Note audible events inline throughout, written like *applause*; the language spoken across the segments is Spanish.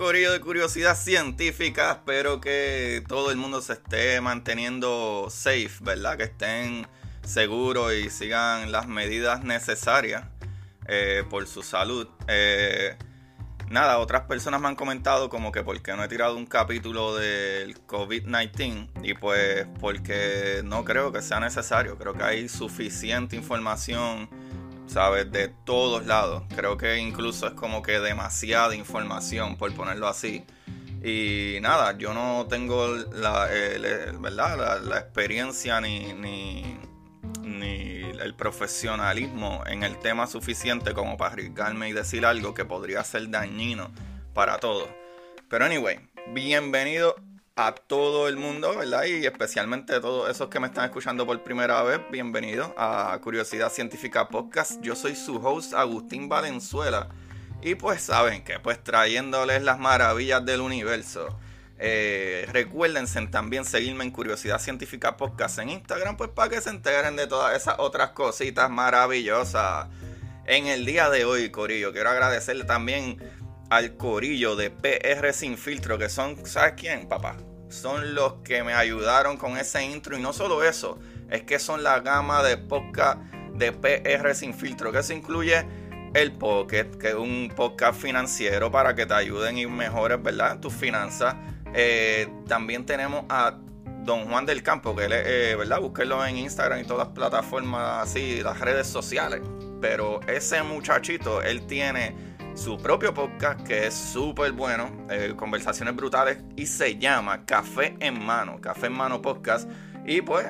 Corillo de Curiosidad Científica. Espero que todo el mundo se esté manteniendo safe, ¿verdad? Que estén seguros y sigan las medidas necesarias eh, por su salud. Eh, nada, otras personas me han comentado como que porque no he tirado un capítulo del COVID-19 y pues porque no creo que sea necesario. Creo que hay suficiente información ¿sabes? De todos lados. Creo que incluso es como que demasiada información, por ponerlo así. Y nada, yo no tengo la, ¿verdad? la, experiencia ni, ni, ni, el profesionalismo en el tema suficiente como para arriesgarme y decir algo que podría ser dañino para todos. Pero anyway, bienvenido a todo el mundo, ¿verdad? Y especialmente a todos esos que me están escuchando por primera vez, bienvenidos a Curiosidad Científica Podcast. Yo soy su host Agustín Valenzuela y pues saben que pues trayéndoles las maravillas del universo. Eh, recuérdense también seguirme en Curiosidad Científica Podcast en Instagram, pues para que se enteren de todas esas otras cositas maravillosas. En el día de hoy, Corillo, quiero agradecerle también al Corillo de PR Sin Filtro, que son, ¿sabes quién, papá? son los que me ayudaron con ese intro. Y no solo eso, es que son la gama de podcast de PR sin filtro, que se incluye el Pocket, que es un podcast financiero para que te ayuden y mejores, ¿verdad? Tus finanzas. Eh, también tenemos a Don Juan del Campo, que él es, eh, ¿verdad? Búsquenlo en Instagram y todas las plataformas así, las redes sociales. Pero ese muchachito, él tiene su propio podcast que es súper bueno, eh, conversaciones brutales y se llama Café en Mano, Café en Mano Podcast. Y pues,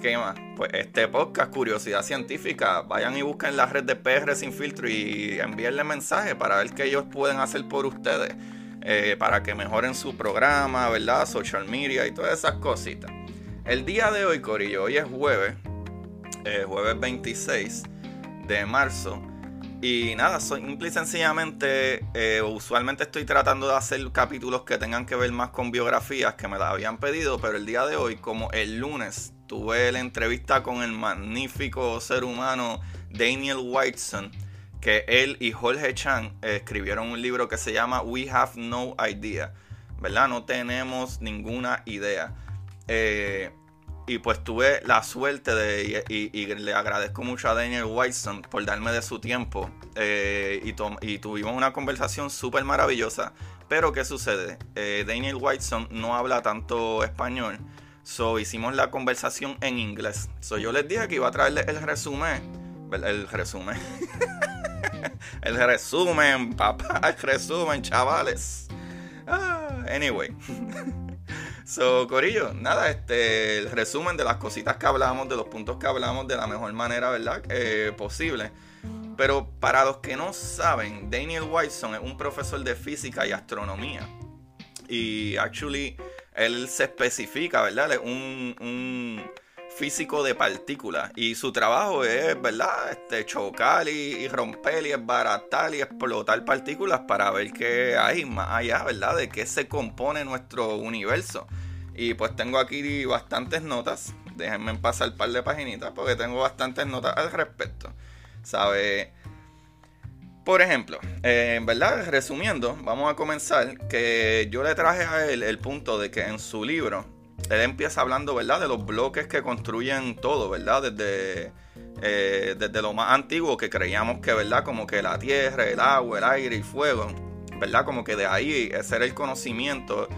¿qué más? Pues este podcast, Curiosidad Científica, vayan y busquen la red de PR sin filtro y envíenle mensajes para ver qué ellos pueden hacer por ustedes, eh, para que mejoren su programa, ¿verdad? Social media y todas esas cositas. El día de hoy, Corillo, hoy es jueves, eh, jueves 26 de marzo. Y nada, simple y sencillamente, eh, usualmente estoy tratando de hacer capítulos que tengan que ver más con biografías que me las habían pedido, pero el día de hoy, como el lunes, tuve la entrevista con el magnífico ser humano Daniel Whiteson, que él y Jorge Chan escribieron un libro que se llama We Have No Idea, ¿verdad? No tenemos ninguna idea. Eh, y pues tuve la suerte de, y, le agradezco mucho a Daniel Whiteson por darme de su tiempo. Eh, y, tuvimos una conversación súper maravillosa. Pero ¿qué sucede? Eh, Daniel Whiteson no habla tanto español. So hicimos la conversación en inglés. So yo les dije que iba a traerles el resumen. El resumen. *laughs* el resumen, papá. El resumen, chavales. Ah, anyway. *laughs* So, Corillo, nada, este, el resumen de las cositas que hablamos, de los puntos que hablamos de la mejor manera, ¿verdad? Eh, posible. Pero para los que no saben, Daniel Whiteson es un profesor de física y astronomía. Y actually, él se especifica, ¿verdad? Es un, un físico de partículas. Y su trabajo es, ¿verdad? Este, chocar y, romper y esbaratar y explotar partículas para ver qué hay más allá, ¿verdad? De qué se compone nuestro universo. Y pues tengo aquí bastantes notas. Déjenme pasar un par de paginitas porque tengo bastantes notas al respecto. ¿Sabe? Por ejemplo, eh, ¿verdad? Resumiendo, vamos a comenzar que yo le traje a él el punto de que en su libro él empieza hablando, ¿verdad? De los bloques que construyen todo, ¿verdad? Desde, eh, desde lo más antiguo que creíamos que, ¿verdad? Como que la tierra, el agua, el aire y fuego, ¿verdad? Como que de ahí ese era el conocimiento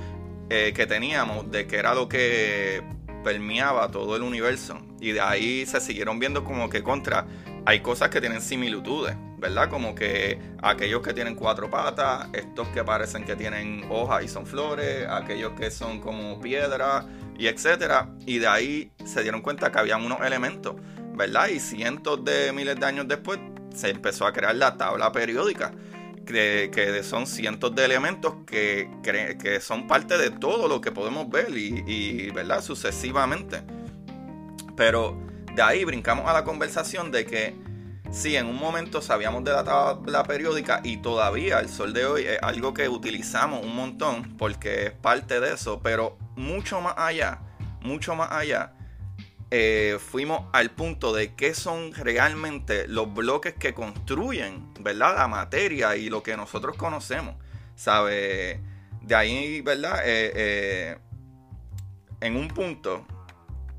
eh, que teníamos de que era lo que permeaba todo el universo. Y de ahí se siguieron viendo como que contra, hay cosas que tienen similitudes, ¿verdad? Como que aquellos que tienen cuatro patas, estos que parecen que tienen hojas y son flores, aquellos que son como piedra y etcétera. Y de ahí se dieron cuenta que habían unos elementos, ¿verdad? Y cientos de miles de años después se empezó a crear la tabla periódica que, son cientos de elementos que, que, son parte de todo lo que podemos ver y, ¿verdad? Sucesivamente. Pero de ahí brincamos a la conversación de que sí, en un momento sabíamos de la tabla periódica y todavía el sol de hoy es algo que utilizamos un montón porque es parte de eso, pero mucho más allá, mucho más allá, eh, fuimos al punto de qué son realmente los bloques que construyen, ¿verdad? La materia y lo que nosotros conocemos, ¿sabe? De ahí, ¿verdad? Eh, eh, en un punto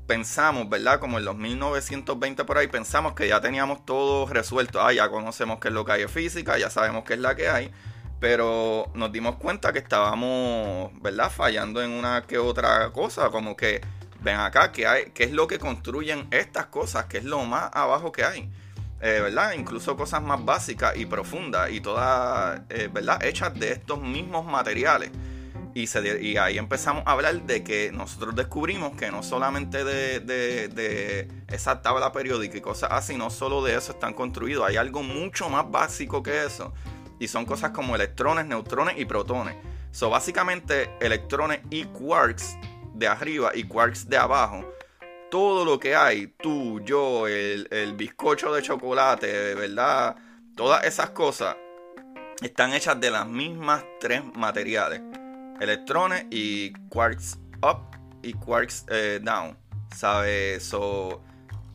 pensamos, ¿verdad? Como en los 1920 por ahí, pensamos que ya teníamos todo resuelto. Ah, ya conocemos qué es lo que hay en física, ya sabemos qué es la que hay. Pero nos dimos cuenta que estábamos, ¿verdad? Fallando en una que otra cosa, como que ven acá, ¿qué, hay, qué es lo que construyen estas cosas? ¿Qué es lo más abajo que hay? Eh. Incluso cosas más básicas y profundas y todas, eh, ¿verdad? Hechas de estos mismos materiales. Y, ahí empezamos a hablar de que nosotros descubrimos que no solamente de, esa tabla periódica y cosas así, no solo de eso están construidos, hay algo mucho más básico que eso. Y son cosas como electrones, neutrones y protones. Son básicamente electrones y quarks de arriba y quarks de abajo, todo lo que hay, tú, yo, el, bizcocho de chocolate, ¿verdad? Todas esas cosas están hechas de las mismas tres materiales. Electrones y quarks up y quarks eh, down. ¿Sabes? So,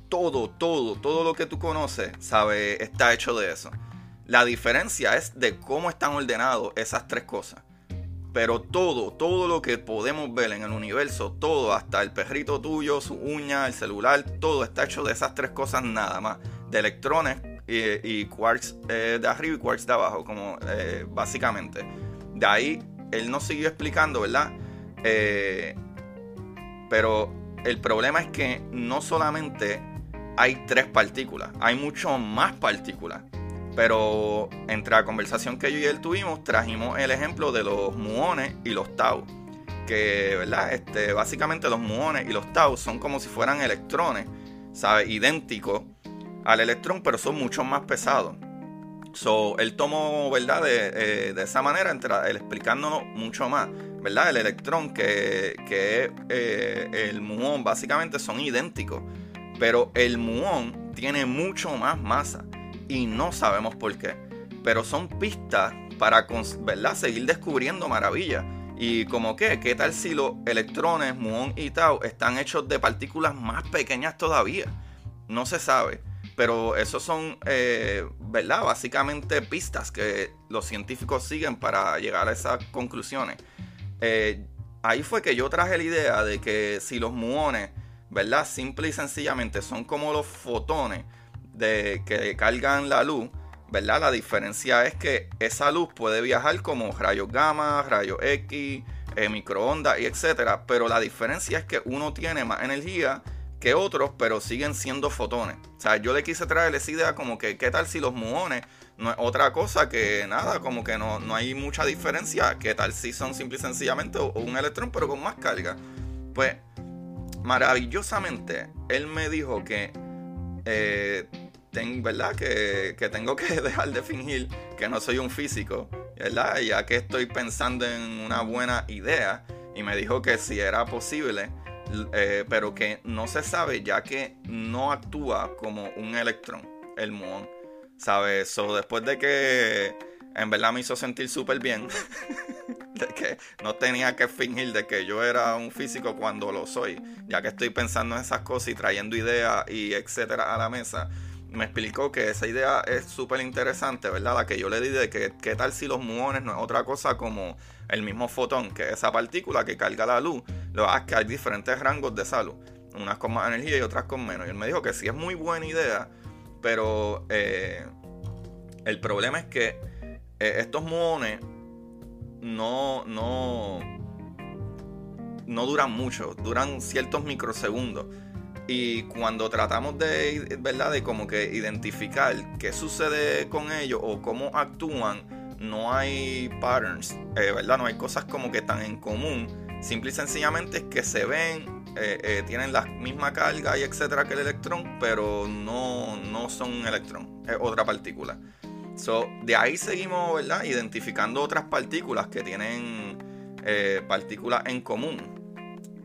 todo, todo, todo lo que tú conoces, ¿sabes? Está hecho de eso. La diferencia es de cómo están ordenados esas tres cosas. Pero todo, todo lo que podemos ver en el universo, todo, hasta el perrito tuyo, su uña, el celular, todo está hecho de esas tres cosas nada más. De electrones y, quarks eh, de arriba y quarks de abajo, como eh, básicamente. De ahí, él nos siguió explicando, ¿verdad? Eh, pero el problema es que no solamente hay tres partículas, hay mucho más partículas. Pero entre la conversación que yo y él tuvimos, trajimos el ejemplo de los muones y los tau. Que, ¿verdad? Este, básicamente los muones y los tau son como si fueran electrones, ¿sabes? Idénticos al electrón, pero son mucho más pesados. So, él tomó, ¿verdad? De, eh, esa manera, él explicándonos mucho más, ¿verdad? El electrón que, que eh, el muón, básicamente son idénticos. Pero el muón tiene mucho más masa y no sabemos por qué. Pero son pistas para ¿verdad? seguir descubriendo maravillas. Y como que, ¿qué tal si los electrones, muón y tau están hechos de partículas más pequeñas todavía? No se sabe. Pero esos son, eh, ¿verdad? Básicamente pistas que los científicos siguen para llegar a esas conclusiones. Eh, ahí fue que yo traje la idea de que si los muones, ¿verdad? Simple y sencillamente son como los fotones, de que cargan la luz, ¿verdad? La diferencia es que esa luz puede viajar como rayos gamma, rayos X, eh, microondas y etcétera, pero la diferencia es que uno tiene más energía que otros, pero siguen siendo fotones. O sea, yo le quise traer esa idea como que, ¿qué tal si los muones no es otra cosa que nada, como que no, no hay mucha diferencia? ¿Qué tal si son simple y sencillamente un electrón, pero con más carga? Pues, maravillosamente, él me dijo que eh, ¿verdad? Que, tengo que *laughs* dejar de fingir que no soy un físico, ¿verdad? Ya que estoy pensando en una buena idea y me dijo que si era posible, eh, pero que no se sabe ya que no actúa como un electrón, el muón, ¿sabes? Después de que en verdad me hizo sentir súper bien, *laughs* de que no tenía que fingir de que yo era un físico cuando lo soy, ya que estoy pensando en esas cosas y trayendo ideas y etcétera a la mesa me explicó que esa idea es súper interesante, ¿verdad? La que yo le di de que qué tal si los muones no es otra cosa como el mismo fotón, que es esa partícula que carga la luz. Lo que es que hay diferentes rangos de salud, unas con más energía y otras con menos. Y él me dijo que sí es muy buena idea, pero eh, el problema es que eh, estos muones no, no, no duran mucho, duran ciertos microsegundos. Y cuando tratamos de, ¿verdad? De como que identificar qué sucede con ellos o cómo actúan, no hay patterns, eh, ¿verdad? No hay cosas como que tan en común. Simple y sencillamente es que se ven, eh, eh, tienen la misma carga y etcétera que el electrón, pero no, no son un electrón, es otra partícula. So, de ahí seguimos, ¿verdad? Identificando otras partículas que tienen partículas en común.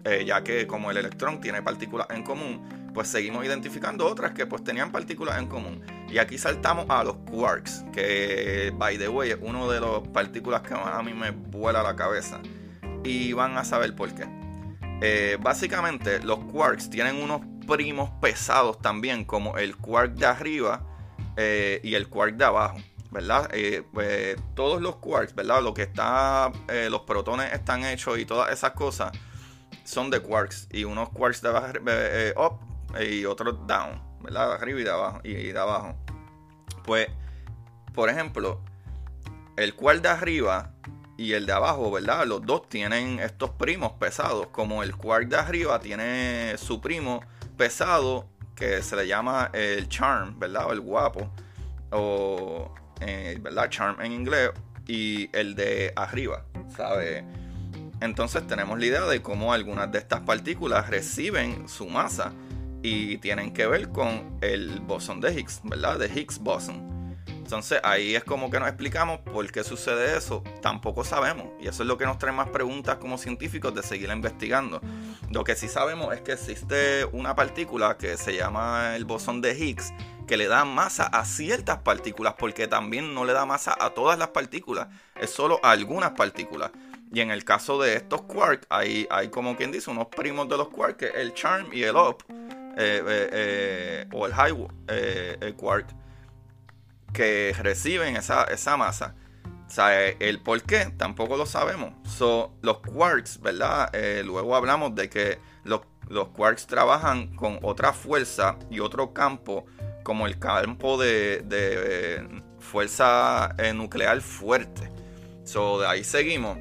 Eh, ya que como el electrón tiene partículas en común, pues seguimos identificando otras que pues tenían partículas en común. Y aquí saltamos a los quarks, que by the way es uno de las partículas que a mí me vuela la cabeza. Y van a saber por qué. Eh, básicamente los quarks tienen unos primos pesados también, como el quark de arriba eh, y el quark de abajo. ¿verdad? Pues, todos los quarks, ¿verdad? Lo que está, los protones están hechos y todas esas cosas, son de quarks y unos quarks de abajo, eh, up y otros down, ¿verdad? Arriba y de abajo. Y de abajo. Pues, por ejemplo, el quark de arriba y el de abajo, ¿verdad? Los dos tienen estos primos pesados. Como el quark de arriba tiene su primo pesado que se le llama el charm, ¿verdad? O el guapo. O, eh, ¿verdad? Charm en inglés. Y el de arriba, ¿sabe? Entonces tenemos la idea de cómo algunas de estas partículas reciben su masa y tienen que ver con el bosón de Higgs, ¿verdad? De Higgs boson. Entonces ahí es como que nos explicamos por qué sucede eso. Tampoco sabemos. Y eso es lo que nos trae más preguntas como científicos de seguir investigando. Lo que sí sabemos es que existe una partícula que se llama el bosón de Higgs que le da masa a ciertas partículas porque también no le da masa a todas las partículas. Es solo a algunas partículas. Y en el caso de estos quarks, hay, hay como quien dice, unos primos de los quarks, que el charm y el up, eh, eh, eh, o el high quark, que reciben esa, esa masa. O sea, el por qué tampoco lo sabemos. So, los quarks, ¿verdad? luego hablamos de que los, los, quarks trabajan con otra fuerza y otro campo, como el campo de, de fuerza nuclear fuerte. So, de ahí seguimos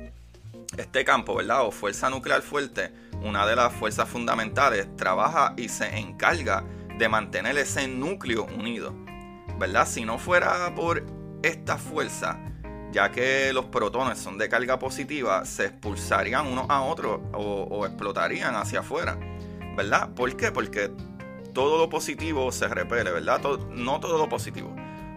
este campo, ¿verdad? O fuerza nuclear fuerte, una de las fuerzas fundamentales, trabaja y se encarga de mantener ese núcleo unido, ¿verdad? Si no fuera por esta fuerza, ya que los protones son de carga positiva, se expulsarían unos a otros o, explotarían hacia afuera, ¿verdad? ¿Por qué? Porque todo lo positivo se repele, ¿verdad? no todo lo positivo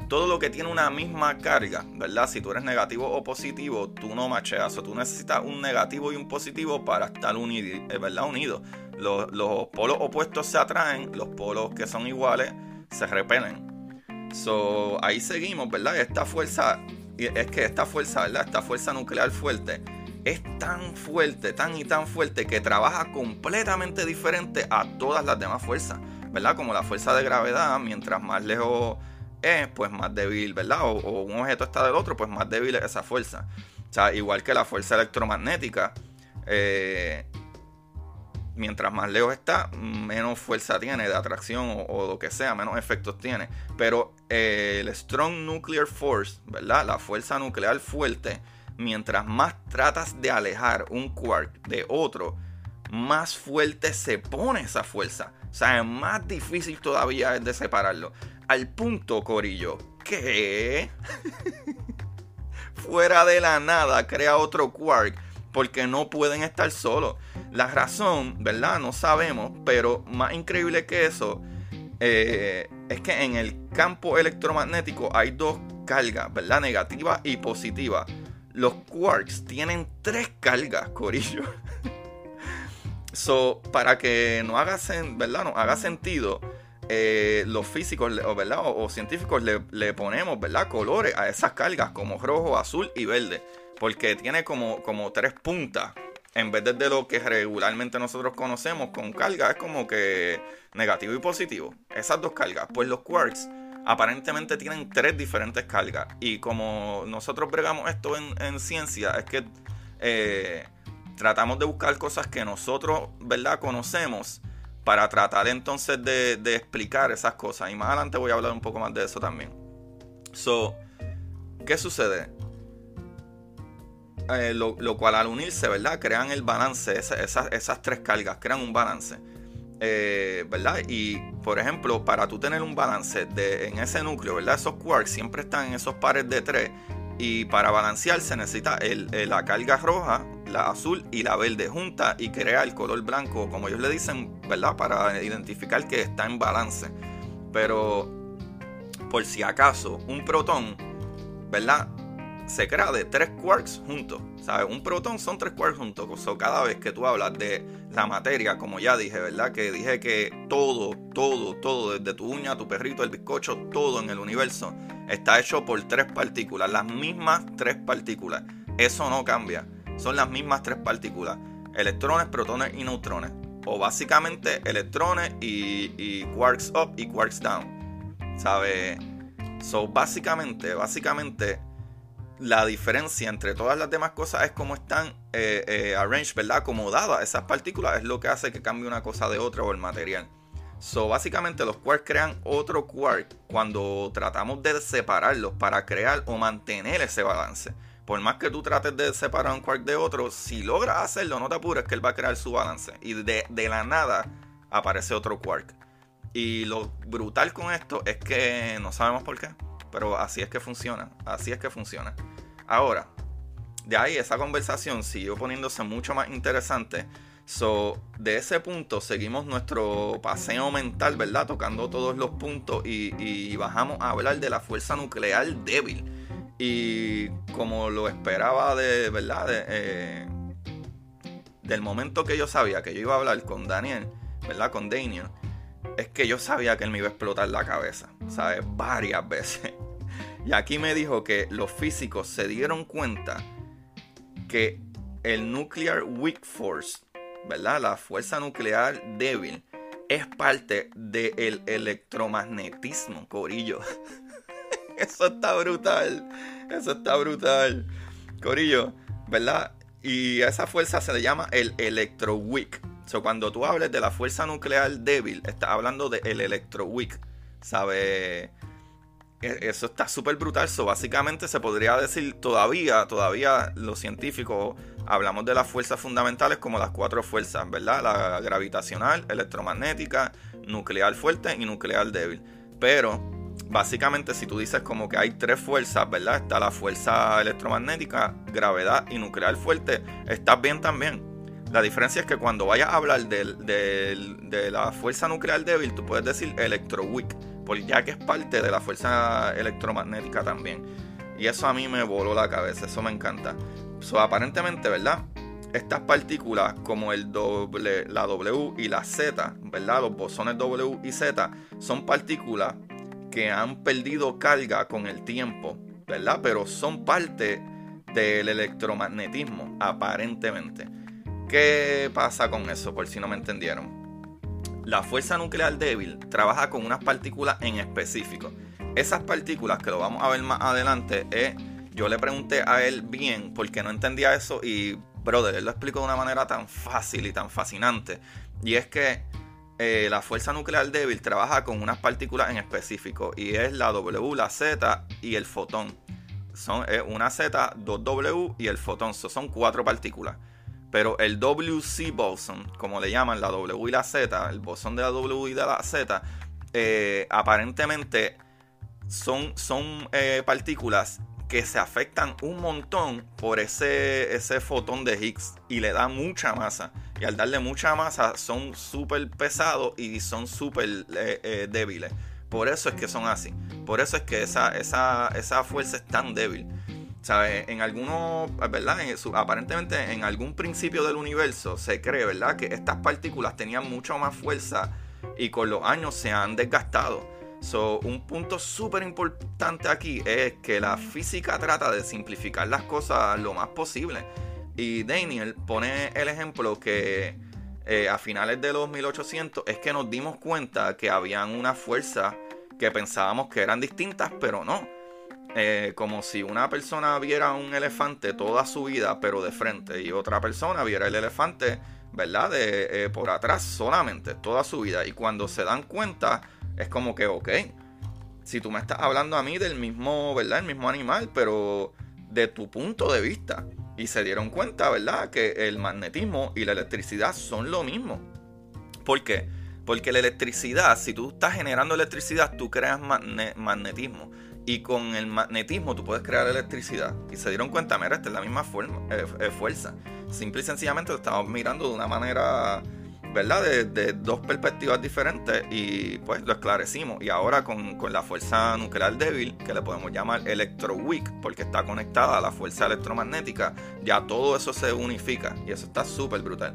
todo lo que tiene una misma carga, ¿verdad? Si tú eres negativo o positivo, tú no macheas. O tú necesitas un negativo y un positivo para estar unido, eh, ¿verdad? unidos. Los, los, polos opuestos se atraen, los polos que son iguales se repelen. So, ahí seguimos, ¿verdad? Esta fuerza, es que esta fuerza, ¿verdad? Esta fuerza nuclear fuerte es tan fuerte, tan y tan fuerte que trabaja completamente diferente a todas las demás fuerzas, ¿verdad? Como la fuerza de gravedad, mientras más lejos es, pues más débil, ¿verdad? O, un objeto está del otro, pues más débil es esa fuerza. O sea, igual que la fuerza electromagnética, eh, mientras más lejos está, menos fuerza tiene de atracción o, lo que sea, menos efectos tiene. Pero eh, el Strong Nuclear Force, ¿verdad? La fuerza nuclear fuerte, mientras más tratas de alejar un quark de otro, más fuerte se pone esa fuerza. O sea, es más difícil todavía es de separarlo al punto, Corillo, que fuera de la nada crea otro quark porque no pueden estar solos. La razón, ¿verdad? No sabemos, pero más increíble que eso eh, es que en el campo electromagnético hay dos cargas, ¿verdad? Negativa y positiva. Los quarks tienen tres cargas, Corillo. *laughs* so, para que no haga sentido eh, los físicos. O, científicos le, ponemos colores a esas cargas como rojo, azul y verde. Porque tiene como, tres puntas. En vez de lo que regularmente nosotros conocemos con carga, es como que negativo y positivo. Esas dos cargas. Pues los quarks aparentemente tienen tres diferentes cargas. Y como nosotros bregamos esto en, ciencia, es que eh, tratamos de buscar cosas que nosotros. Conocemos para tratar entonces de, explicar esas cosas. Y más adelante voy a hablar un poco más de eso también. So, ¿qué sucede? eh, lo, cual al unirse, ¿verdad? Crean el balance, esas tres cargas, crean un balance. Eh, ¿verdad? Y por ejemplo, para tú tener un balance en ese núcleo, ¿verdad? Esos quarks siempre están en esos pares de tres y para balancear se necesita la carga roja, la azul y la verde junta y crea el color blanco, como ellos le dicen, ¿verdad? Para identificar que está en balance. Pero por si acaso, un protón, ¿verdad? Se crea de tres quarks juntos. ¿Sabes? Un protón son tres quarks juntos. O cada vez que tú hablas de la materia, como ya dije, ¿verdad? Que dije que todo, todo, todo, desde tu uña, tu perrito, el bizcocho, todo en el universo está hecho por tres partículas. Las mismas tres partículas. Eso no cambia. Son las mismas tres partículas. Electrones, protones y neutrones. O básicamente electrones y, y quarks up y quarks down. ¿Sabes? So, básicamente, básicamente, la diferencia entre todas las demás cosas es cómo están eh, eh, arranged, ¿verdad? Acomodadas esas partículas es lo que hace que cambie una cosa de otra o el material. So, básicamente los quarks crean otro quark cuando tratamos de separarlos para crear o mantener ese balance. Por más que tú trates de separar un quark de otro, si logras hacerlo, no te apures que él va a crear su balance. Y de, de la nada aparece otro quark. Y lo brutal con esto es que no sabemos por qué. Pero así es que funciona. Así es que funciona. Ahora, de ahí esa conversación siguió poniéndose mucho más interesante. So, de ese punto seguimos nuestro paseo mental, ¿verdad? Tocando todos los puntos y, bajamos a hablar de la fuerza nuclear débil. Y como lo esperaba de, ¿verdad? Eh, del momento que yo sabía que yo iba a hablar con Daniel, ¿verdad? Con Daniel, es que yo sabía que él me iba a explotar la cabeza, ¿sabes? Varias *laughs* veces. Y aquí me dijo que los físicos se dieron cuenta que el Nuclear Weak Force, ¿verdad? La fuerza nuclear débil, es parte del electromagnetismo, Corillo. *laughs* Eso está brutal. Eso está brutal. Corillo, ¿verdad? Y esa fuerza se le llama el electroweak. So, cuando tú hables de la fuerza nuclear débil, estás hablando del de electroweak. ¿Sabes? E, eso está súper brutal. So, básicamente se podría decir todavía, todavía los científicos hablamos de las fuerzas fundamentales como las cuatro fuerzas, ¿verdad? La gravitacional, electromagnética, nuclear fuerte y nuclear débil. Pero básicamente si tú dices como que hay tres fuerzas, ¿verdad? Está la fuerza electromagnética, gravedad y nuclear fuerte, estás bien también. La diferencia es que cuando vayas a hablar de la fuerza nuclear débil, tú puedes decir electroweak ya que es parte de la fuerza electromagnética también. Y eso a mí me voló la cabeza, eso me encanta. So, aparentemente, ¿verdad? Estas partículas como el doble, la W y la Z, ¿verdad? Los bosones W y Z son partículas que han perdido carga con el tiempo, ¿verdad? Pero son parte del electromagnetismo, aparentemente. ¿Qué pasa con eso? Por si no me entendieron la fuerza nuclear débil trabaja con unas partículas en específico. Esas partículas, que lo vamos a ver más adelante, eh, yo le pregunté a él bien porque no entendía eso y, brother, él lo explicó de una manera tan fácil y tan fascinante. Y es que eh, la fuerza nuclear débil trabaja con unas partículas en específico y es la W, la Z y el fotón. Son una Z, dos W y el fotón. son cuatro partículas. Pero el WC boson, como le llaman la W y la Z, el bosón de la W y de la Z, eh, aparentemente son, son eh, partículas que se afectan un montón por ese, ese fotón de Higgs y le da mucha masa. Y al darle mucha masa son súper pesados y son súper eh, débiles. Por eso es que son así. Por eso es que esa, esa, esa fuerza es tan débil. En algunos, ¿verdad? aparentemente en algún principio del universo se cree, ¿verdad? Que estas partículas tenían mucho más fuerza y con los años se han desgastado. Un punto súper importante aquí es que la física trata de simplificar las cosas lo más posible. Y Daniel pone el ejemplo que eh, a finales de los 1800 es que nos dimos cuenta que habían una fuerza que pensábamos que eran distintas, pero no. Eh, como si una persona viera un elefante toda su vida, pero de frente, y otra persona viera el elefante, ¿verdad? De, eh, por atrás solamente, toda su vida. Y cuando se dan cuenta, es como que, ok, si tú me estás hablando a mí del mismo, ¿verdad? El mismo animal, pero de tu punto de vista. Y se dieron cuenta, ¿verdad?, que el magnetismo y la electricidad son lo mismo. ¿Por qué? Porque la electricidad, si tú estás generando electricidad, tú creas magnetismo. Y con el magnetismo tú puedes crear electricidad. Y se dieron cuenta, mira, esta es la misma eh, eh, fuerza. Simple y sencillamente lo estamos mirando de una manera ¿verdad? De, dos perspectivas diferentes y pues lo esclarecimos. Y ahora con, la fuerza nuclear débil, que le podemos llamar electroweak, porque está conectada a la fuerza electromagnética, ya todo eso se unifica y eso está súper brutal.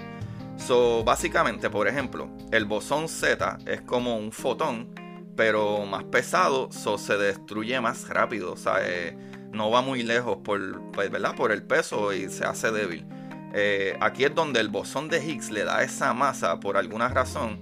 So, básicamente, por ejemplo, el bosón Z es como un fotón, pero más pesado, so se destruye más rápido, o sea, eh, no va muy lejos por, pues, ¿verdad? por el peso y se hace débil. Eh, aquí es donde el bosón de Higgs le da esa masa por alguna razón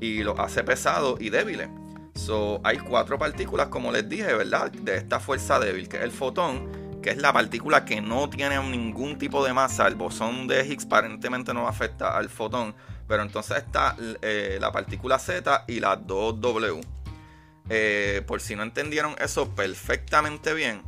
y lo hace pesado y débil. So, hay cuatro partículas, como les dije, ¿verdad? De esta fuerza débil, que es el fotón, que es la partícula que no tiene ningún tipo de masa. El bosón de Higgs aparentemente no afecta al fotón. Pero entonces está eh, la partícula Z y la 2W. Eh, por si no entendieron eso perfectamente bien,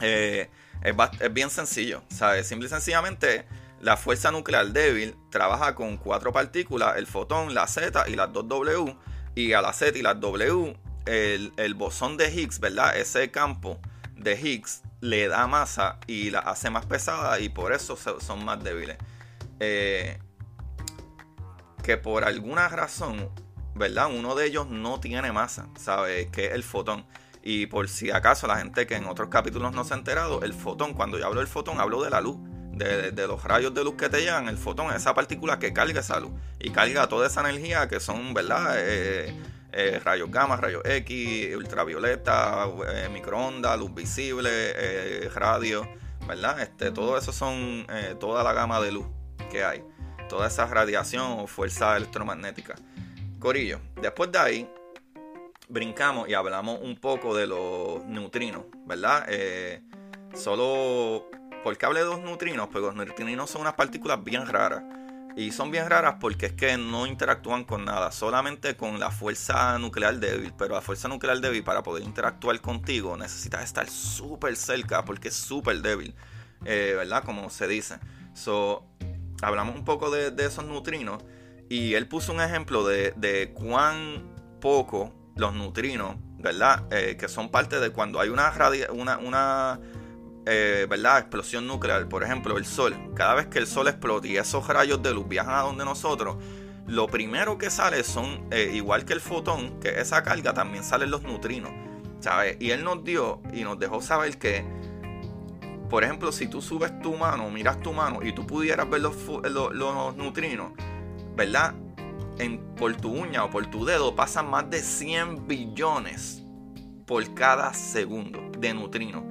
es, es, bien sencillo. ¿sabes? Simple y sencillamente la fuerza nuclear débil trabaja con cuatro partículas, el fotón, la Z y las dos W. Y a la Z y las W, el, bosón de Higgs, ¿verdad? Ese campo de Higgs le da masa y la hace más pesada y por eso son más débiles. Eh, que por alguna razón, ¿verdad? Uno de ellos no tiene masa, ¿sabes? Que es el fotón. Y por si acaso la gente que en otros capítulos no se ha enterado, el fotón, cuando yo hablo del fotón, hablo de la luz de, los rayos de luz que te llegan, el fotón, esa partícula que carga esa luz y carga toda esa energía que son, ¿verdad? Eh, eh, rayos gamma, rayos X, ultravioleta, eh, microondas, luz visible, radio, ¿verdad? Este, todo eso son toda la gama de luz que hay, toda esa radiación o fuerza electromagnética. Corillo, después de ahí brincamos y hablamos un poco de los neutrinos, ¿verdad? solo ¿Por qué hablé de los neutrinos? Pues los neutrinos son unas partículas bien raras. Y son bien raras porque es que no interactúan con nada, solamente con la fuerza nuclear débil. Pero la fuerza nuclear débil, para poder interactuar contigo, necesitas estar súper cerca porque es súper débil, eh, ¿verdad? Como se dice. So, hablamos un poco de, esos neutrinos y él puso un ejemplo de, cuán poco los neutrinos, ¿verdad? Eh, que son parte de cuando hay una, una, una eh, ¿verdad? Explosión nuclear, por ejemplo, el Sol. Cada vez que el Sol explota y esos rayos de luz viajan a donde nosotros, lo primero que sale son, eh, igual que el fotón, que esa carga, también salen los neutrinos. ¿Sabes? Y él nos dio y nos dejó saber que, por ejemplo, si tú subes tu mano, miras tu mano y tú pudieras ver los, los, neutrinos, ¿verdad? En, por tu uña o por tu dedo pasan más de 100 billones por cada segundo de neutrinos.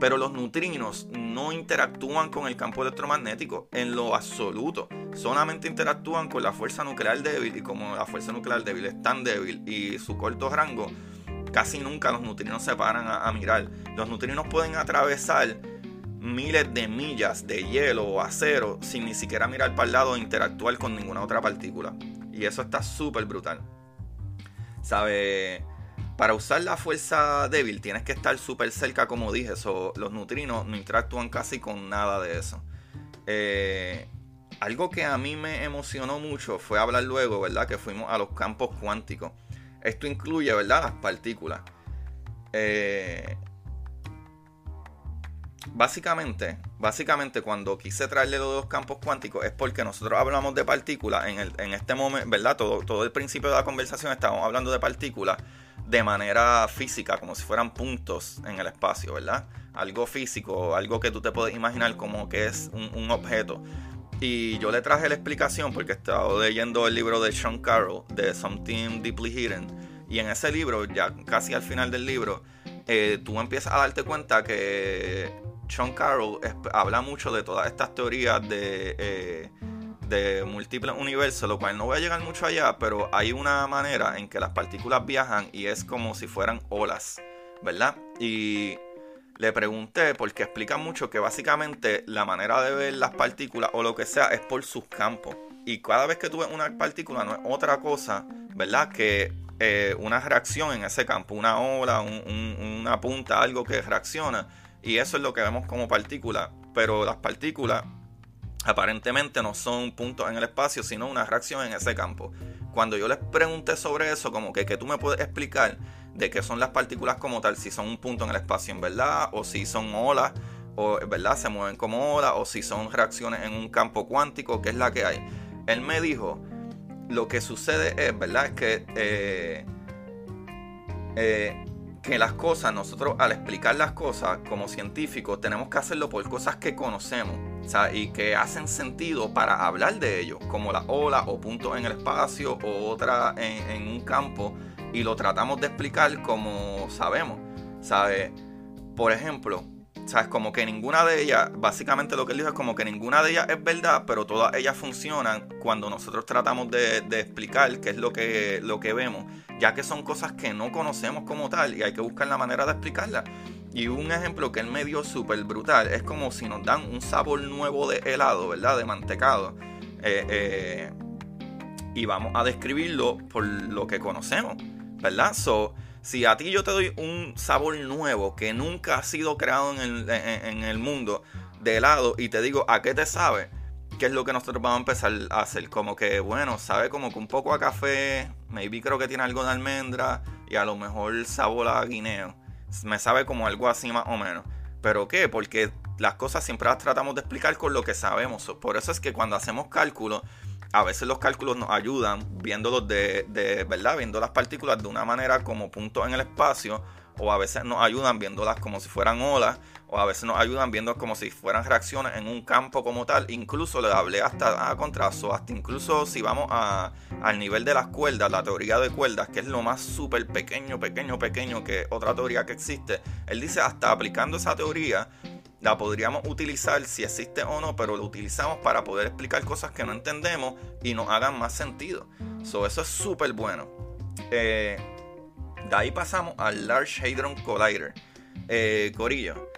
Pero los neutrinos no interactúan con el campo electromagnético en lo absoluto. Solamente interactúan con la fuerza nuclear débil y como la fuerza nuclear débil es tan débil y su corto rango, casi nunca los neutrinos se paran a, mirar. Los neutrinos pueden atravesar miles de millas de hielo o acero sin ni siquiera mirar para el lado e interactuar con ninguna otra partícula. Y eso está súper brutal. ¿Sabe? Para usar la fuerza débil tienes que estar súper cerca, como dije. los neutrinos no interactúan casi con nada de eso. Eh, algo que a mí me emocionó mucho fue hablar luego, ¿verdad? Que fuimos a los campos cuánticos. Esto incluye, ¿verdad? Las partículas. Eh, básicamente, básicamente cuando quise traerle los dos campos cuánticos es porque nosotros hablamos de partículas en, en este momento, ¿verdad? Todo, todo el principio de la conversación estábamos hablando de partículas de manera física, como si fueran puntos en el espacio, ¿verdad? Algo físico, algo que tú te puedes imaginar como que es un, objeto. Y yo le traje la explicación porque estaba leyendo el libro de Sean Carroll, de Something Deeply Hidden. Y en ese libro, ya casi al final del libro, eh, tú empiezas a darte cuenta que Sean Carroll habla mucho de todas estas teorías de... Eh, de múltiples universos, lo cual no voy a llegar mucho allá, pero hay una manera en que las partículas viajan y es como si fueran olas, ¿verdad? Y le pregunté porque explica mucho que básicamente la manera de ver las partículas o lo que sea es por sus campos. Y cada vez que tú ves una partícula no es otra cosa, ¿verdad? Que eh, una reacción en ese campo, una ola, una punta, algo que reacciona. Y eso es lo que vemos como partícula pero las partículas aparentemente no son puntos en el espacio, sino una reacción en ese campo. Cuando yo les pregunté sobre eso, como que, que tú me puedes explicar de qué son las partículas como tal, si son un punto en el espacio en verdad, o si son olas, o verdad se mueven como olas, o si son reacciones en un campo cuántico, ¿qué es la que hay. Él me dijo, lo que sucede es, ¿verdad? Es que eh, eh, que las cosas, nosotros al explicar las cosas como científicos, tenemos que hacerlo por cosas que conocemos y que hacen sentido para hablar de ellos, como la ola o puntos en el espacio o otra en, un campo, y lo tratamos de explicar como sabemos. ¿sabes? Por ejemplo, ¿sabes? Como que ninguna de ellas, básicamente lo que él dijo es como que ninguna de ellas es verdad, pero todas ellas funcionan cuando nosotros tratamos de, explicar qué es lo que, lo que vemos ya que son cosas que no conocemos como tal y hay que buscar la manera de explicarlas. Y un ejemplo que él me dio súper brutal es como si nos dan un sabor nuevo de helado, ¿verdad? De mantecado. Eh, eh, y vamos a describirlo por lo que conocemos, ¿verdad? So, si a ti yo te doy un sabor nuevo que nunca ha sido creado en el, en el mundo de helado y te digo a qué te sabe, ¿qué es lo que nosotros vamos a empezar a hacer? Como que, bueno, sabe como que un poco a café, maybe creo que tiene algo de almendra y a lo mejor sabor a guineo. Me sabe como algo así más o menos. ¿Pero qué? Porque las cosas siempre las tratamos de explicar con lo que sabemos. Por eso es que cuando hacemos cálculos, a veces los cálculos nos ayudan viéndolos de, de ¿verdad? Viendo las partículas de una manera como puntos en el espacio o a veces nos ayudan viéndolas como si fueran olas, o a veces nos ayudan viendo como si fueran reacciones en un campo como tal. Incluso le hablé hasta a contraso, hasta incluso si vamos a, al nivel de las cuerdas, la teoría de cuerdas, que es lo más súper pequeño, pequeño, pequeño que otra teoría que existe. Él dice hasta aplicando esa teoría la podríamos utilizar si existe o no, pero lo utilizamos para poder explicar cosas que no entendemos y nos hagan más sentido. So, eso es súper bueno. Eh, de ahí pasamos al Large Hadron Collider. Eh, Corillo.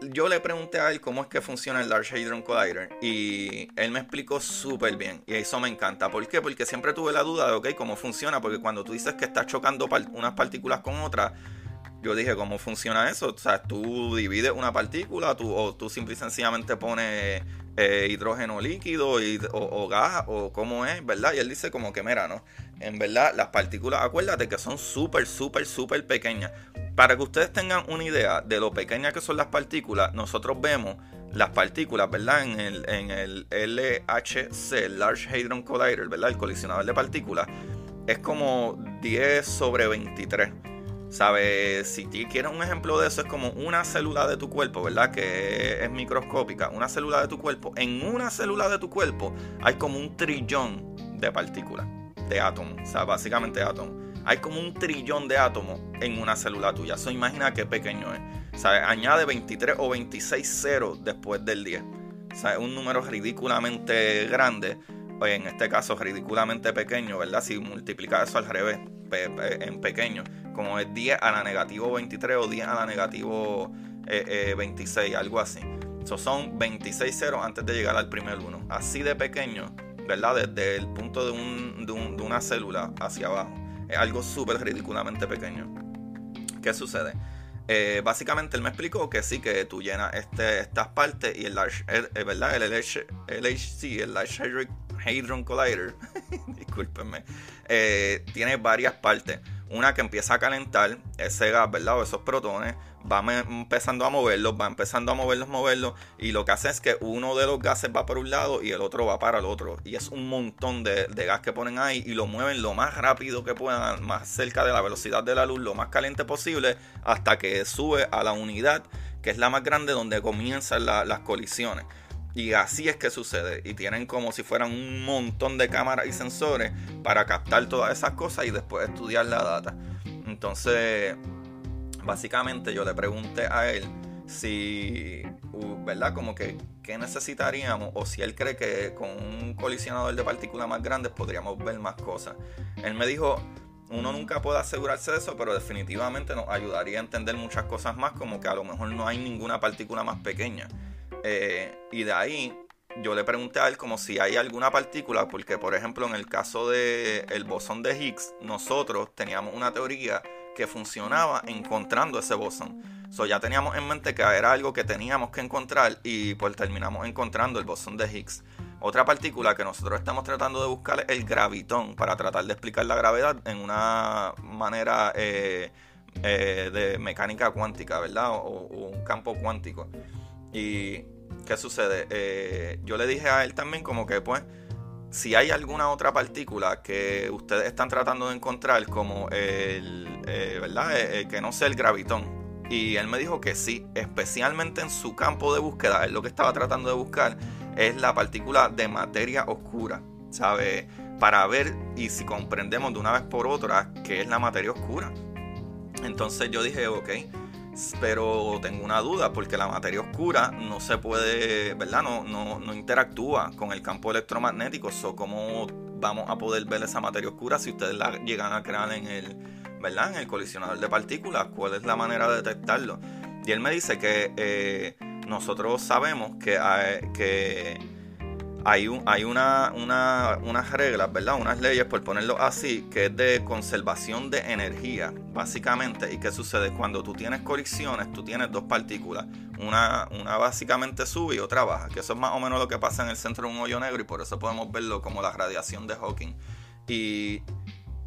Yo le pregunté a él cómo es que funciona el Large Hadron Collider y él me explicó súper bien y eso me encanta. ¿Por qué? Porque siempre tuve la duda de, ok, cómo funciona, porque cuando tú dices que estás chocando unas partículas con otras, yo dije, ¿cómo funciona eso? O sea, tú divides una partícula tú, o tú simple y sencillamente pones eh, hidrógeno líquido y, o, gas o cómo es, ¿verdad? Y él dice como que, mira, ¿no? En verdad, las partículas, acuérdate que son súper, súper, súper pequeñas. Para que ustedes tengan una idea de lo pequeñas que son las partículas, nosotros vemos las partículas, ¿verdad? En el, en el LHC, Large Hadron Collider, ¿verdad? El colisionador de partículas, es como 10 sobre 23. ¿Sabes? Si quieres un ejemplo de eso, es como una célula de tu cuerpo, ¿verdad? Que es microscópica. Una célula de tu cuerpo. En una célula de tu cuerpo hay como un trillón de partículas, de átomos. O sea, básicamente átomos. Hay como un trillón de átomos en una célula tuya. Eso imagina qué pequeño es. ¿Sabes? Añade 23 o 26 ceros después del 10. O sea, es un número ridículamente grande. En este caso, ridículamente pequeño, ¿verdad? Si multiplica eso al revés, en pequeño como es 10 a la negativo 23 o 10 a la negativo 26, eh, eh, algo así. Eso son 26 ceros antes de llegar al primer 1. Así de pequeño, ¿verdad? Desde el punto de, una célula hacia abajo. Es algo súper ridículamente pequeño. ¿Qué sucede? Eh, básicamente él me explicó que sí, que tú llenas este, estas partes y el Large, ¿verdad? El LHC, el Large Hadron Collider, *laughs* discúlpenme, tiene varias partes una que empieza a calentar ese gas, ¿verdad? O esos protones, va empezando a moverlos, va empezando a moverlos, moverlos, y lo que hace es que uno de los gases va para un lado y el otro va para el otro. Y es un montón de, gas que ponen ahí y lo mueven lo más rápido que puedan, más cerca de la velocidad de la luz, lo más caliente posible, hasta que sube a la unidad, que es la más grande donde comienzan las colisiones. Y así es que sucede. Y tienen como si fueran un montón de cámaras y sensores para captar todas esas cosas y después estudiar la data. Entonces, básicamente yo le pregunté a él si, ¿verdad? Como que, ¿qué necesitaríamos? O si él cree que con un colisionador de partículas más grandes podríamos ver más cosas. Él me dijo, uno nunca puede asegurarse de eso, pero definitivamente nos ayudaría a entender muchas cosas más, como que a lo mejor no hay ninguna partícula más pequeña. Eh, y de ahí yo le pregunté a él como si hay alguna partícula, porque por ejemplo en el caso del el bosón de Higgs, nosotros teníamos una teoría que funcionaba encontrando ese bosón. So ya teníamos en mente que era algo que teníamos que encontrar y pues terminamos encontrando el bosón de Higgs. Otra partícula que nosotros estamos tratando de buscar es el gravitón para tratar de explicar la gravedad en una manera eh, eh, de mecánica cuántica, ¿verdad? O, un campo cuántico. ¿Y qué sucede? Eh, yo le dije a él también como que pues si hay alguna otra partícula que ustedes están tratando de encontrar como el, ¿verdad? que no sea el gravitón. Y él me dijo que sí, especialmente en su campo de búsqueda, él lo que estaba tratando de buscar es la partícula de materia oscura, ¿sabe? Para ver y si comprendemos de una vez por otra qué es la materia oscura. Entonces yo dije, ok, pero tengo una duda porque la materia oscura no se puede, ¿verdad? No, no, interactúa con el campo electromagnético. So, ¿Cómo vamos a poder ver esa materia oscura si ustedes la llegan a crear en el, ¿verdad? En el colisionador de partículas? ¿Cuál es la manera de detectarlo? Y él me dice que eh, nosotros sabemos que que hay, un, hay una, unas reglas, ¿verdad? Unas leyes, por ponerlo así, que es de conservación de energía, básicamente. ¿Y qué sucede? Cuando tú tienes colisiones, tú tienes dos partículas. Una, una básicamente sube y otra baja, que eso es más o menos lo que pasa en el centro de un hoyo negro y por eso podemos verlo como la radiación de Hawking. Y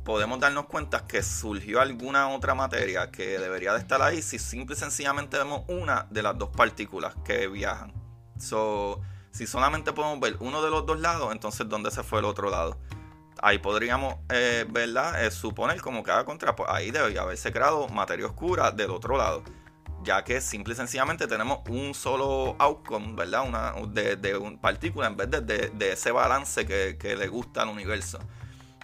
podemos darnos cuenta que surgió alguna otra materia que debería de estar ahí si simple y sencillamente vemos una de las dos partículas que viajan. So, si solamente podemos ver uno de los dos lados, entonces ¿dónde se fue el otro lado? Ahí podríamos, eh, ¿verdad? Eh, suponer como haga contra, pues ahí debería haberse creado materia oscura del otro lado. Ya que simple y sencillamente tenemos un solo outcome, ¿verdad? Una, de, de un partícula en vez de, de, ese balance que, le gusta al universo.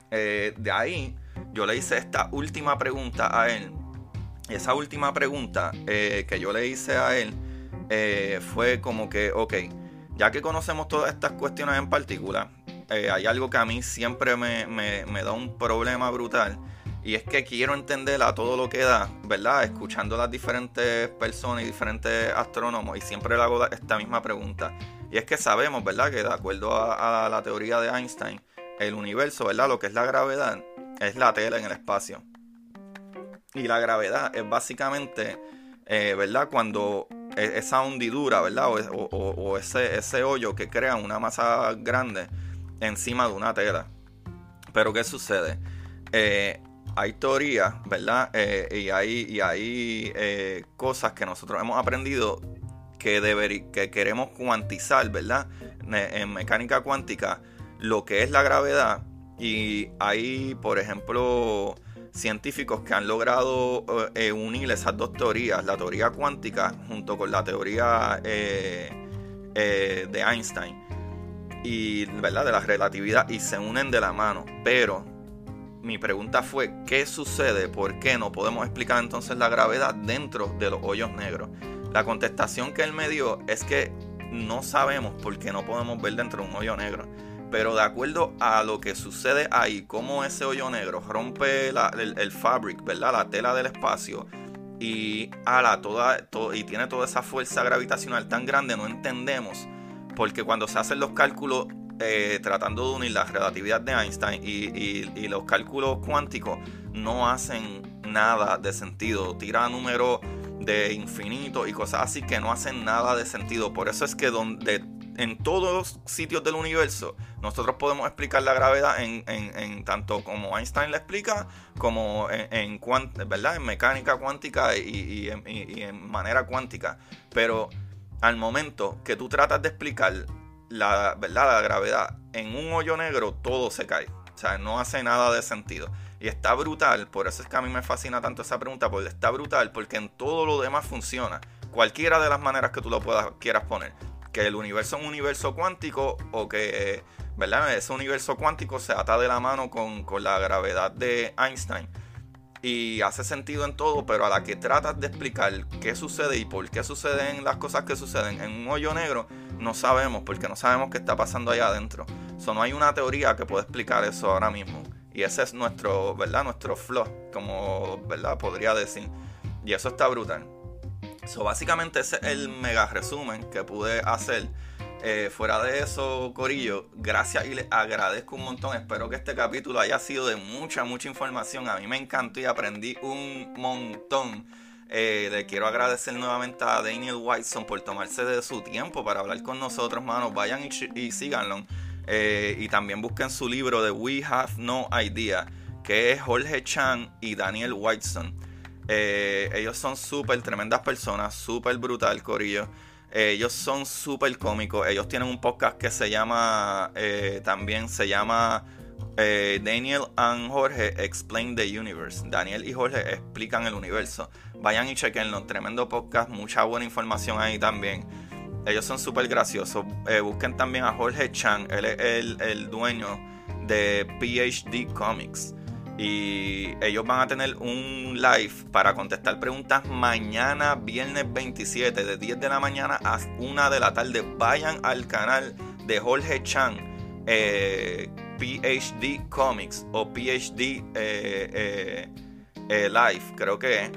Eh, de ahí yo le hice esta última pregunta a él. Esa última pregunta que yo le hice a él fue como que, ok, ya que conocemos todas estas cuestiones en particular, hay algo que a mí siempre me, da un problema brutal. Y es que quiero entender a todo lo que da, ¿verdad? Escuchando a las diferentes personas y diferentes astrónomos. Y siempre le hago esta misma pregunta. Y es que sabemos, ¿verdad? Que de acuerdo a la teoría de Einstein, el universo, ¿verdad? Lo que es la gravedad es la tela en el espacio. Y la gravedad es básicamente, eh, ¿verdad? Cuando esa hundidura, ¿verdad? O, ese, ese hoyo que crea una masa grande encima de una tela. Pero ¿qué sucede? Eh, hay teorías, ¿verdad? Eh, y hay, y hay cosas que nosotros hemos aprendido que, que queremos cuantizar, ¿verdad? En mecánica cuántica lo que es la gravedad y hay, por ejemplo, científicos que han logrado eh, unir esas dos teorías, la teoría cuántica junto con la teoría eh, eh, de Einstein y verdad de la relatividad y se unen de la mano. Pero mi pregunta fue ¿qué sucede? ¿Por qué no podemos explicar entonces la gravedad dentro de los hoyos negros? La contestación que él me dio es que no sabemos por qué no podemos ver dentro de un hoyo negro pero de acuerdo a lo que sucede ahí, como ese hoyo negro rompe el, fabric, ¿verdad? La tela del espacio y ala toda, y tiene toda esa fuerza gravitacional tan grande, no entendemos, porque cuando se hacen los cálculos eh, tratando de unir la relatividad de Einstein y, los cálculos cuánticos, no hacen nada de sentido, tira números de infinito y cosas así que no hacen nada de sentido. Por eso es que donde en todos los sitios del universo, nosotros podemos explicar la gravedad en, tanto como Einstein la explica, como en, ¿verdad? en mecánica cuántica y, en, manera cuántica. Pero al momento que tú tratas de explicar la, ¿verdad? la gravedad en un hoyo negro, todo se cae. O sea, no hace nada de sentido. Y está brutal, por eso es que a mí me fascina tanto esa pregunta, porque está brutal, porque en todo lo demás funciona. Cualquiera de las maneras que tú lo puedas, quieras poner que el universo es un universo cuántico o que ¿verdad? ese universo cuántico se ata de la mano con, la gravedad de Einstein. Y hace sentido en todo, pero a la que tratas de explicar qué sucede y por qué suceden las cosas que suceden en un hoyo negro, no sabemos, porque no sabemos qué está pasando allá adentro. So, no hay una teoría que pueda explicar eso ahora mismo. Y ese es nuestro, ¿verdad? Nuestro flow, como, ¿verdad? Podría decir. Y eso está brutal. So, básicamente ese es el mega resumen que pude hacer. Eh, fuera de eso, Corillo, gracias y les agradezco un montón. Espero que este capítulo haya sido de mucha, mucha información. A mí me encantó y aprendí un montón. Eh, le quiero agradecer nuevamente a Daniel Whiteson por tomarse de su tiempo para hablar con nosotros, hermanos. Vayan y, síganlo. Eh, y también busquen su libro de We Have No Idea, que es Jorge Chan y Daniel Whiteson. Eh, ellos son súper tremendas personas, súper brutal, Corillo. ellos son súper cómicos. Ellos tienen un podcast que se llama, también se llama eh, Daniel and Jorge Explain the Universe. Daniel y Jorge explican el universo. Vayan y chequenlo. Tremendo podcast, mucha buena información ahí también. Ellos son súper graciosos. Eh, busquen también a Jorge Chan. Él es el, dueño de PhD Comics. Y ellos van a tener un live para contestar preguntas mañana, viernes 27, de 10 de la mañana a 1 de la tarde. Vayan al canal de Jorge Chan. Eh, PhD Comics o PhD eh, eh, Live, creo que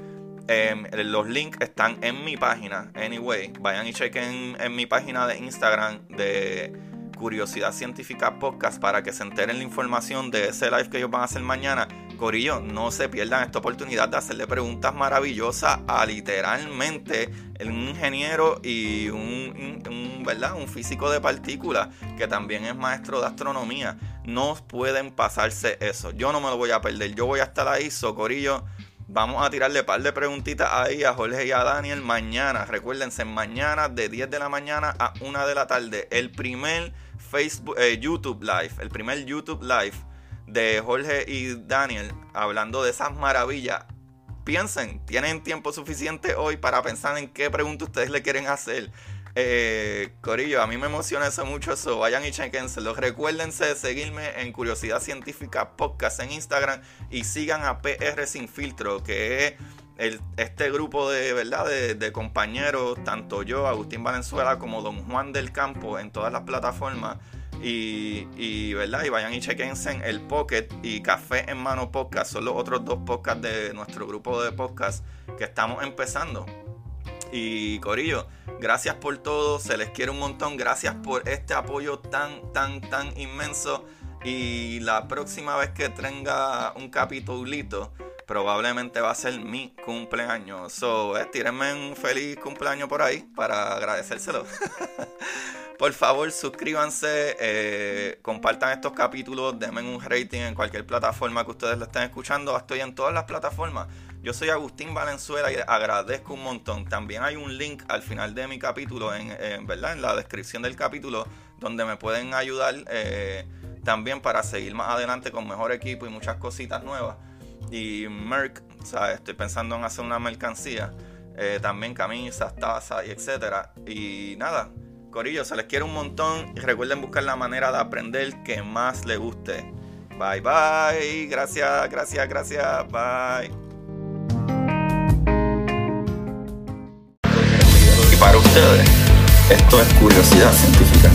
em, los links están en mi página. Anyway, vayan y chequen en mi página de Instagram de Curiosidad Científica Podcast para que se enteren la información de ese live que ellos van a hacer mañana. Corillo, no se pierdan esta oportunidad de hacerle preguntas maravillosas a literalmente un ingeniero y un, ¿verdad? un físico de partículas que también es maestro de astronomía. No pueden pasarse eso. Yo no me lo voy a perder. Yo voy a estar ahí, Socorillo. Vamos a tirarle par de preguntitas ahí a Jorge y a Daniel mañana. Recuérdense, mañana de 10 de la mañana a 1 de la tarde. El primer Facebook, eh, YouTube Live. El primer YouTube Live de Jorge y Daniel hablando de esas maravillas. Piensen, tienen tiempo suficiente hoy para pensar en qué pregunta ustedes le quieren hacer. Eh, Corillo, a mí me emociona eso mucho eso. Vayan y chequenselo. Recuérdense de seguirme en Curiosidad Científica Podcast en Instagram y sigan a PR Sin Filtro, que es este grupo de verdad de, compañeros, tanto yo, Agustín Valenzuela, como Don Juan del Campo, en todas las plataformas. Y, y, ¿verdad? y vayan y chequense en el Pocket y Café en Mano Podcast. Son los otros dos podcasts de nuestro grupo de podcast que estamos empezando. Y Corillo, gracias por todo, se les quiere un montón, gracias por este apoyo tan, tan, tan inmenso. Y la próxima vez que tenga un capitulito, probablemente va a ser mi cumpleaños. So, eh, tírenme un feliz cumpleaños por ahí para agradecérselo. *laughs* por favor, suscríbanse, eh, compartan estos capítulos, denme un rating en cualquier plataforma que ustedes lo estén escuchando. Estoy en todas las plataformas. Yo soy Agustín Valenzuela y agradezco un montón. También hay un link al final de mi capítulo, en, ¿verdad? en la descripción del capítulo, donde me pueden ayudar eh, también para seguir más adelante con mejor equipo y muchas cositas nuevas. Y Merck, o sea, estoy pensando en hacer una mercancía, eh, también camisas, tazas y etcétera. Y nada, Corillo, se les quiere un montón y recuerden buscar la manera de aprender que más les guste. Bye bye, gracias, gracias, gracias, bye. para ustedes. Esto es curiosidad científica.